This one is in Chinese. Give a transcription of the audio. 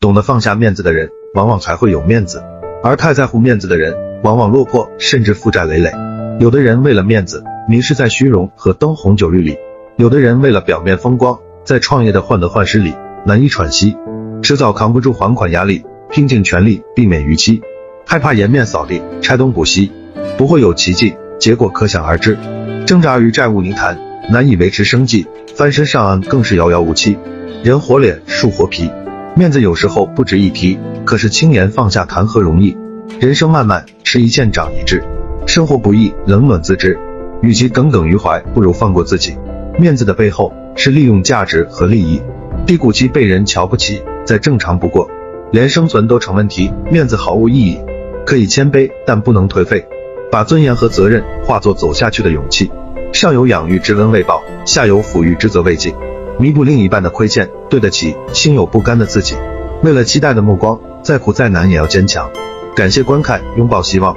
懂得放下面子的人，往往还会有面子；而太在乎面子的人，往往落魄，甚至负债累累。有的人为了面子，迷失在虚荣和灯红酒绿里；有的人为了表面风光，在创业的患得患失里难以喘息，迟早扛不住还款压力，拼尽全力避免逾期，害怕颜面扫地，拆东补西，不会有奇迹，结果可想而知。挣扎于债务泥潭，难以维持生计，翻身上岸更是遥遥无期。人活脸，树活皮，面子有时候不值一提，可是轻言放下谈何容易？人生漫漫，吃一堑长一智，生活不易，冷暖自知。与其耿耿于怀，不如放过自己。面子的背后是利用价值和利益，低谷期被人瞧不起，再正常不过。连生存都成问题，面子毫无意义。可以谦卑，但不能颓废。把尊严和责任化作走下去的勇气。上有养育之恩未报，下有抚育之责未尽。弥补另一半的亏欠，对得起心有不甘的自己。为了期待的目光，再苦再难也要坚强。感谢观看，拥抱希望。